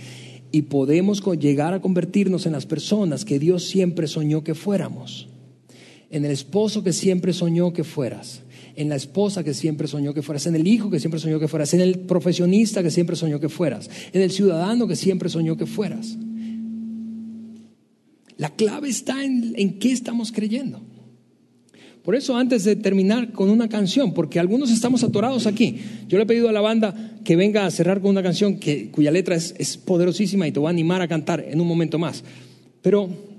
y podemos llegar a convertirnos en las personas que Dios siempre soñó que fuéramos, en el esposo que siempre soñó que fueras, en la esposa que siempre soñó que fueras, en el hijo que siempre soñó que fueras, en el profesionista que siempre soñó que fueras, en el ciudadano que siempre soñó que fueras. La clave está en, en qué estamos creyendo. Por eso antes de terminar con una canción, porque algunos estamos atorados aquí, yo le he pedido a la banda que venga a cerrar con una canción que, cuya letra es, es poderosísima y te voy a animar a cantar en un momento más. Pero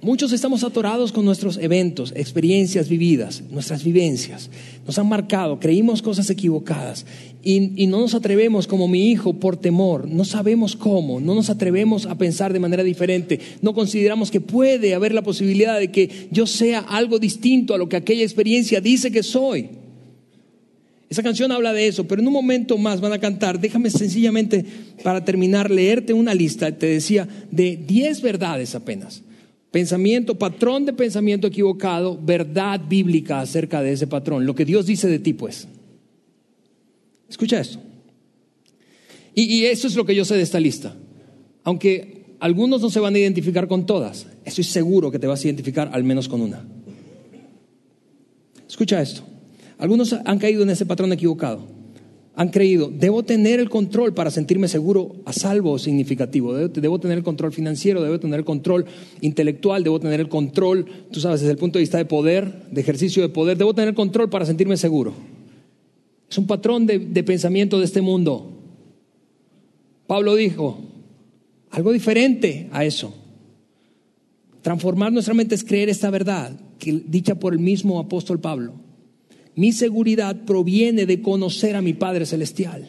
Muchos estamos atorados con nuestros eventos, experiencias vividas, nuestras vivencias. Nos han marcado, creímos cosas equivocadas y, no nos atrevemos como mi hijo por temor, no sabemos cómo, no nos atrevemos a pensar de manera diferente, no consideramos que puede haber la posibilidad de que yo sea algo distinto a lo que aquella experiencia dice que soy. Esa canción habla de eso, pero en un momento más van a cantar. Déjame sencillamente, para terminar, leerte una lista, te decía, de 10 verdades apenas Pensamiento, patrón de pensamiento equivocado, verdad bíblica acerca de ese patrón. Lo que Dios dice de ti, pues. Escucha esto. Y, eso es lo que yo sé de esta lista. Aunque algunos no se van a identificar con todas, estoy seguro que te vas a identificar al menos con una. Escucha esto. Algunos han caído en ese patrón equivocado han creído, debo tener el control para sentirme seguro, a salvo significativo, debo, tener el control financiero, debo tener el control intelectual, debo tener el control, tú sabes, desde el punto de vista de poder, de ejercicio de poder, debo tener control para sentirme seguro. Es un patrón de, de pensamiento de este mundo. Pablo dijo, algo diferente a eso. Transformar nuestra mente es creer esta verdad, que, dicha por el mismo apóstol Pablo mi seguridad proviene de conocer a mi Padre Celestial.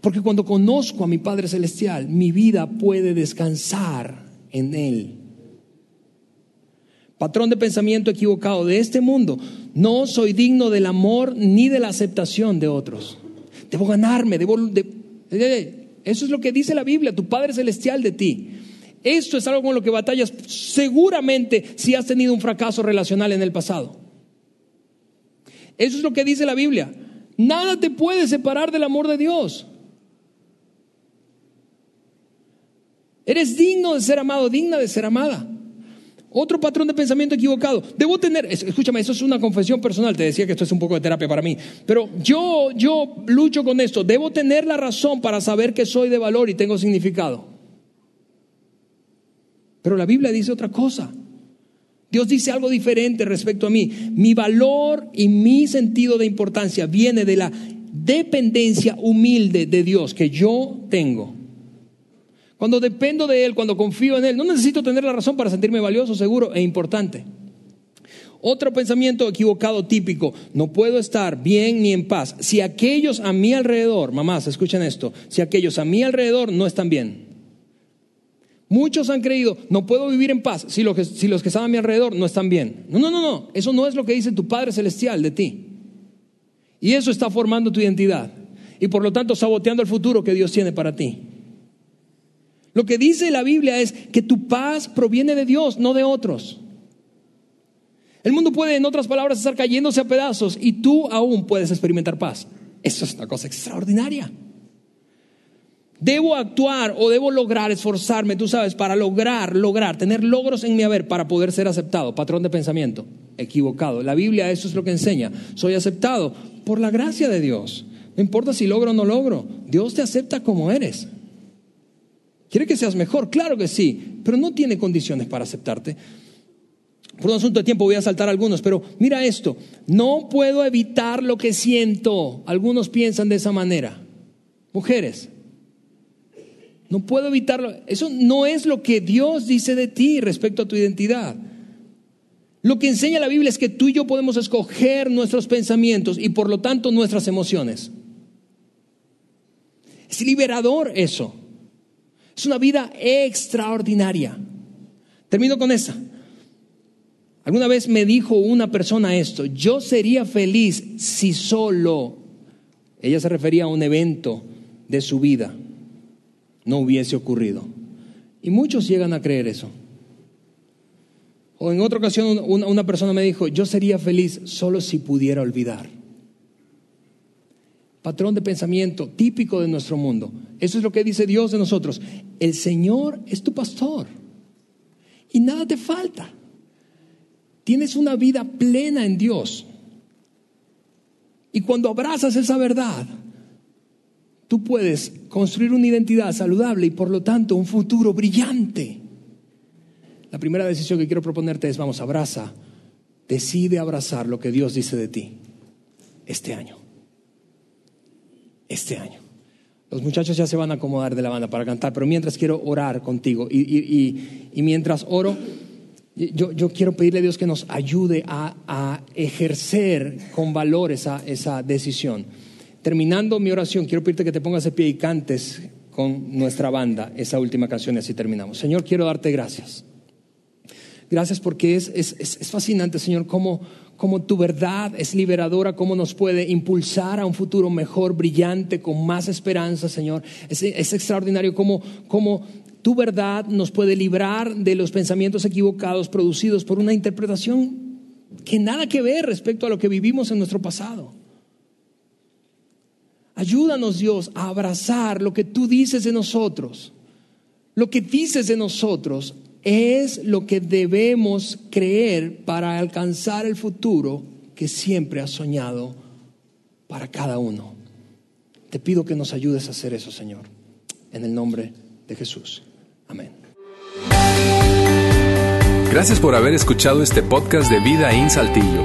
Porque cuando conozco a mi Padre Celestial, mi vida puede descansar en Él. Patrón de pensamiento equivocado de este mundo. No soy digno del amor ni de la aceptación de otros. Debo ganarme, debo... eso es lo que dice la Biblia, tu Padre Celestial de ti. Esto es algo con lo que batallas seguramente si has tenido un fracaso relacional en el pasado. Eso es lo que dice la Biblia. Nada te puede separar del amor de Dios. Eres digno de ser amado, digna de ser amada. Otro patrón de pensamiento equivocado. Debo tener, escúchame, eso es una confesión personal, te decía que esto es un poco de terapia para mí, pero yo yo lucho con esto, debo tener la razón para saber que soy de valor y tengo significado. Pero la Biblia dice otra cosa. Dios dice algo diferente respecto a mí. Mi valor y mi sentido de importancia viene de la dependencia humilde de Dios que yo tengo. Cuando dependo de Él, cuando confío en Él, no necesito tener la razón para sentirme valioso, seguro e importante. Otro pensamiento equivocado típico, no puedo estar bien ni en paz si aquellos a mi alrededor, mamás, escuchen esto, si aquellos a mi alrededor no están bien. Muchos han creído, no puedo vivir en paz si los, que, si los que están a mi alrededor no están bien. No, no, no, no. Eso no es lo que dice tu Padre Celestial de ti. Y eso está formando tu identidad. Y por lo tanto saboteando el futuro que Dios tiene para ti. Lo que dice la Biblia es que tu paz proviene de Dios, no de otros. El mundo puede, en otras palabras, estar cayéndose a pedazos y tú aún puedes experimentar paz. Eso es una cosa extraordinaria. Debo actuar o debo lograr, esforzarme, tú sabes, para lograr, lograr, tener logros en mi haber para poder ser aceptado. Patrón de pensamiento, equivocado. La Biblia eso es lo que enseña. Soy aceptado por la gracia de Dios. No importa si logro o no logro, Dios te acepta como eres. ¿Quiere que seas mejor? Claro que sí, pero no tiene condiciones para aceptarte. Por un asunto de tiempo voy a saltar algunos, pero mira esto, no puedo evitar lo que siento. Algunos piensan de esa manera. Mujeres, no puedo evitarlo. Eso no es lo que Dios dice de ti respecto a tu identidad. Lo que enseña la Biblia es que tú y yo podemos escoger nuestros pensamientos y por lo tanto nuestras emociones. Es liberador eso. Es una vida extraordinaria. Termino con esa. Alguna vez me dijo una persona esto, yo sería feliz si solo, ella se refería a un evento de su vida, no hubiese ocurrido. Y muchos llegan a creer eso. O en otra ocasión una, persona me dijo, yo sería feliz solo si pudiera olvidar. Patrón de pensamiento típico de nuestro mundo. Eso es lo que dice Dios de nosotros. El Señor es tu pastor y nada te falta. Tienes una vida plena en Dios. Y cuando abrazas esa verdad, tú puedes construir una identidad saludable y por lo tanto un futuro brillante. La primera decisión que quiero proponerte es, vamos, abraza, decide abrazar lo que Dios dice de ti este año. Este año. Los muchachos ya se van a acomodar de la banda para cantar, pero mientras quiero orar contigo y, mientras oro, yo, quiero pedirle a Dios que nos ayude a, ejercer con valor esa decisión. Terminando mi oración, quiero pedirte que te pongas de pie y cantes con nuestra banda esa última canción y así terminamos. Señor, quiero darte gracias. Gracias porque es, fascinante, Señor, cómo, tu verdad es liberadora, cómo nos puede impulsar a un futuro mejor, brillante, con más esperanza, Señor. Es, extraordinario cómo, cómo tu verdad nos puede librar de los pensamientos equivocados producidos por una interpretación que nada que ver respecto a lo que vivimos en nuestro pasado. Ayúdanos Dios a abrazar lo que tú dices de nosotros. Lo que dices de nosotros es lo que debemos creer para alcanzar el futuro que siempre has soñado para cada uno. Te pido que nos ayudes a hacer eso, Señor, en el nombre de Jesús. Amén. Gracias por haber escuchado este podcast de Vida en Saltillo.